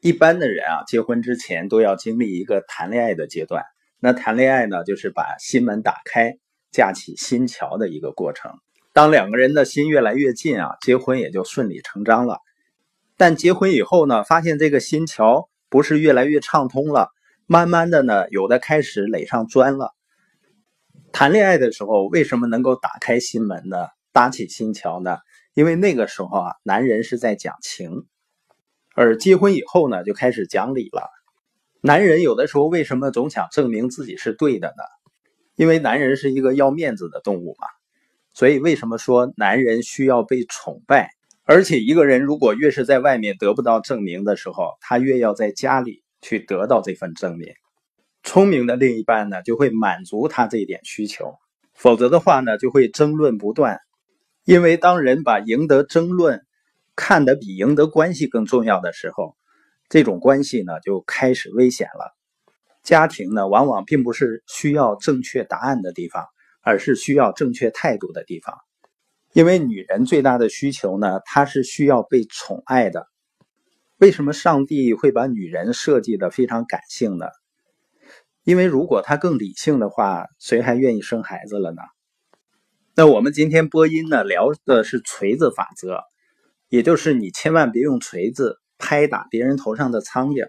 一般的人啊，结婚之前都要经历一个谈恋爱的阶段。那谈恋爱呢，就是把心门打开，架起心桥的一个过程。当两个人的心越来越近啊，结婚也就顺理成章了。但结婚以后呢，发现这个心桥不是越来越畅通了，慢慢的呢，有的开始垒上砖了。谈恋爱的时候，为什么能够打开心门呢？搭起心桥呢？因为那个时候啊，男人是在讲情。而结婚以后呢，就开始讲理了。男人有的时候为什么总想证明自己是对的呢？因为男人是一个要面子的动物嘛。所以为什么说男人需要被崇拜？而且一个人如果越是在外面得不到证明的时候，他越要在家里去得到这份证明。聪明的另一半呢，就会满足他这一点需求。否则的话呢，就会争论不断。因为当人把赢得争论。看得比赢得关系更重要的时候，这种关系呢就开始危险了。家庭呢往往并不是需要正确答案的地方，而是需要正确态度的地方。因为女人最大的需求呢，她是需要被宠爱的。为什么上帝会把女人设计的非常感性呢？因为如果她更理性的话，谁还愿意生孩子了呢？那我们今天播音呢聊的是锤子法则。也就是你千万别用锤子拍打别人头上的苍蝇，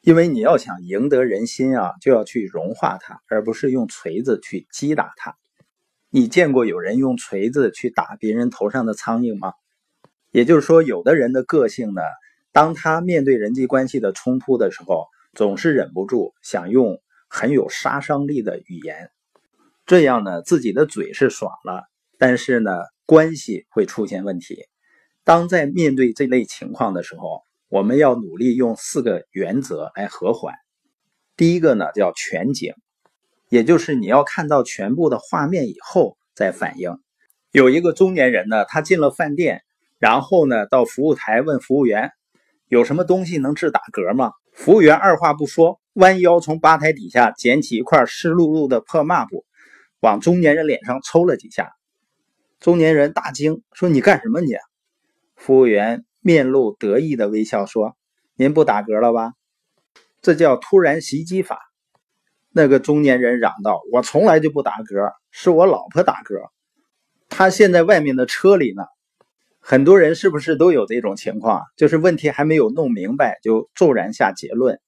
因为你要想赢得人心啊，就要去融化它，而不是用锤子去击打它。你见过有人用锤子去打别人头上的苍蝇吗？也就是说，有的人的个性呢，当他面对人际关系的冲突的时候，总是忍不住想用很有杀伤力的语言，这样呢，自己的嘴是爽了，但是呢，关系会出现问题。当在面对这类情况的时候，我们要努力用四个原则来和缓。第一个呢叫全景，也就是你要看到全部的画面以后再反应。有一个中年人呢，他进了饭店，然后呢到服务台问服务员有什么东西能治打嗝吗？服务员二话不说，弯腰从吧台底下捡起一块湿漉漉的破抹布，往中年人脸上抽了几下。中年人大惊，说：“你干什么你？”服务员面露得意的微笑说：“您不打嗝了吧？这叫突然袭击法。”那个中年人嚷道：“我从来就不打嗝，是我老婆打嗝，她现在外面的车里呢。”很多人是不是都有这种情况？就是问题还没有弄明白，就骤然下结论，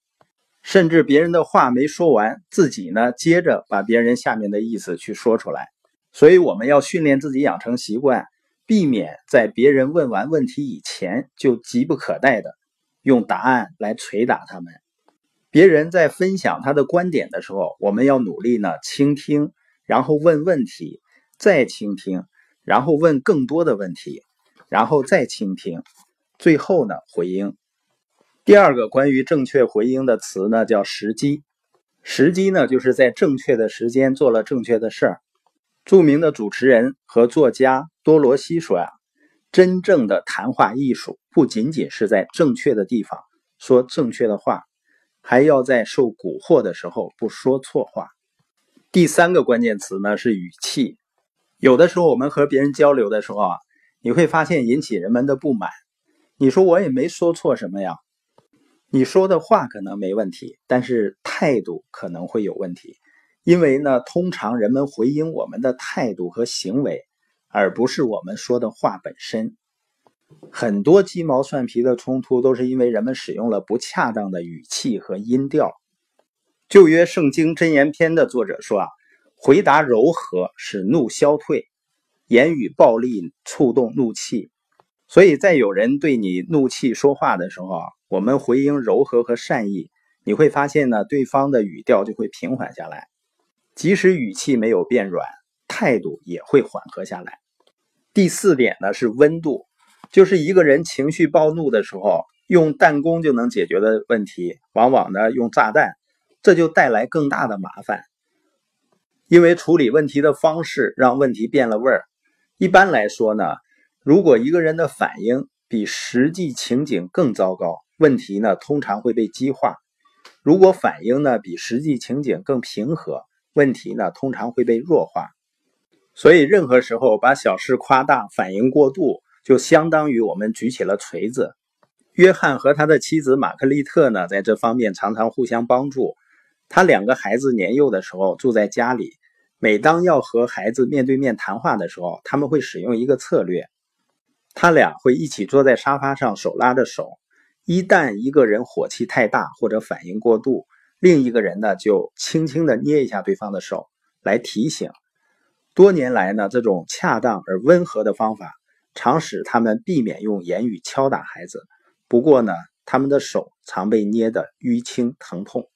甚至别人的话没说完，自己呢接着把别人下面的意思去说出来。所以我们要训练自己养成习惯。避免在别人问完问题以前就急不可待的用答案来捶打他们。别人在分享他的观点的时候，我们要努力呢倾听，然后问问题，再倾听，然后问更多的问题，然后再倾听，最后呢回应。第二个关于正确回应的词呢叫时机。时机呢就是在正确的时间做了正确的事儿。著名的主持人和作家多罗西说：“呀，真正的谈话艺术不仅仅是在正确的地方说正确的话，还要在受蛊惑的时候不说错话。”第三个关键词呢是语气。有的时候我们和别人交流的时候啊，你会发现引起人们的不满。你说我也没说错什么呀，你说的话可能没问题，但是态度可能会有问题。因为呢，通常人们回应我们的态度和行为，而不是我们说的话本身。很多鸡毛蒜皮的冲突都是因为人们使用了不恰当的语气和音调。旧约圣经箴言篇的作者说啊，回答柔和使怒消退，言语暴力触动怒气。所以在有人对你怒气说话的时候啊，我们回应柔和和善意，你会发现呢，对方的语调就会平缓下来。即使语气没有变软，态度也会缓和下来。第四点呢是温度，就是一个人情绪暴怒的时候，用弹弓就能解决的问题，往往呢用炸弹，这就带来更大的麻烦。因为处理问题的方式让问题变了味儿。一般来说呢，如果一个人的反应比实际情景更糟糕，问题呢通常会被激化；如果反应呢比实际情景更平和，问题呢，通常会被弱化，所以任何时候把小事夸大、反应过度，就相当于我们举起了锤子。约翰和他的妻子玛格丽特呢，在这方面常常互相帮助。他两个孩子年幼的时候住在家里，每当要和孩子面对面谈话的时候，他们会使用一个策略：他俩会一起坐在沙发上，手拉着手。一旦一个人火气太大或者反应过度，另一个人呢就轻轻的捏一下对方的手，来提醒。多年来呢，这种恰当而温和的方法，常使他们避免用言语敲打孩子。不过呢，他们的手常被捏得淤青疼痛。